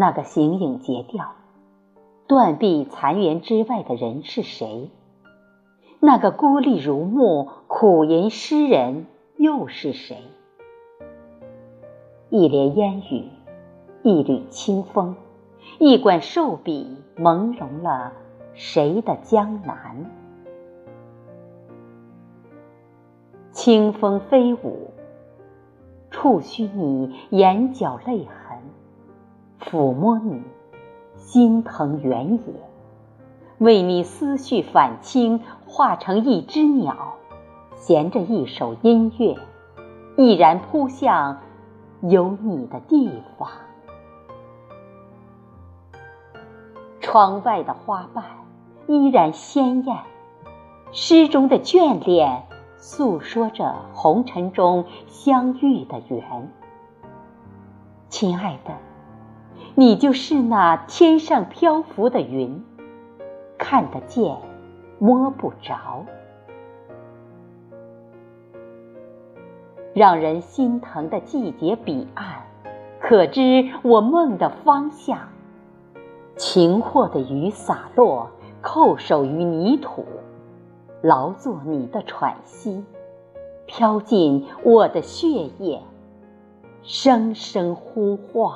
那个形影截掉、断壁残垣之外的人是谁？那个孤立如木、苦吟诗人又是谁？一帘烟雨，一缕清风，一管瘦笔，朦胧了谁的江南？清风飞舞，触须你眼角泪痕。抚摸你，心疼原野，为你思绪反倾，化成一只鸟，衔着一首音乐，毅然扑向有你的地方。窗外的花瓣依然鲜艳，诗中的眷恋诉说着红尘中相遇的缘。亲爱的。你就是那天上漂浮的云，看得见，摸不着，让人心疼的季节彼岸，可知我梦的方向。晴或的雨洒落，叩首于泥土，劳作你的喘息，飘进我的血液，声声呼唤。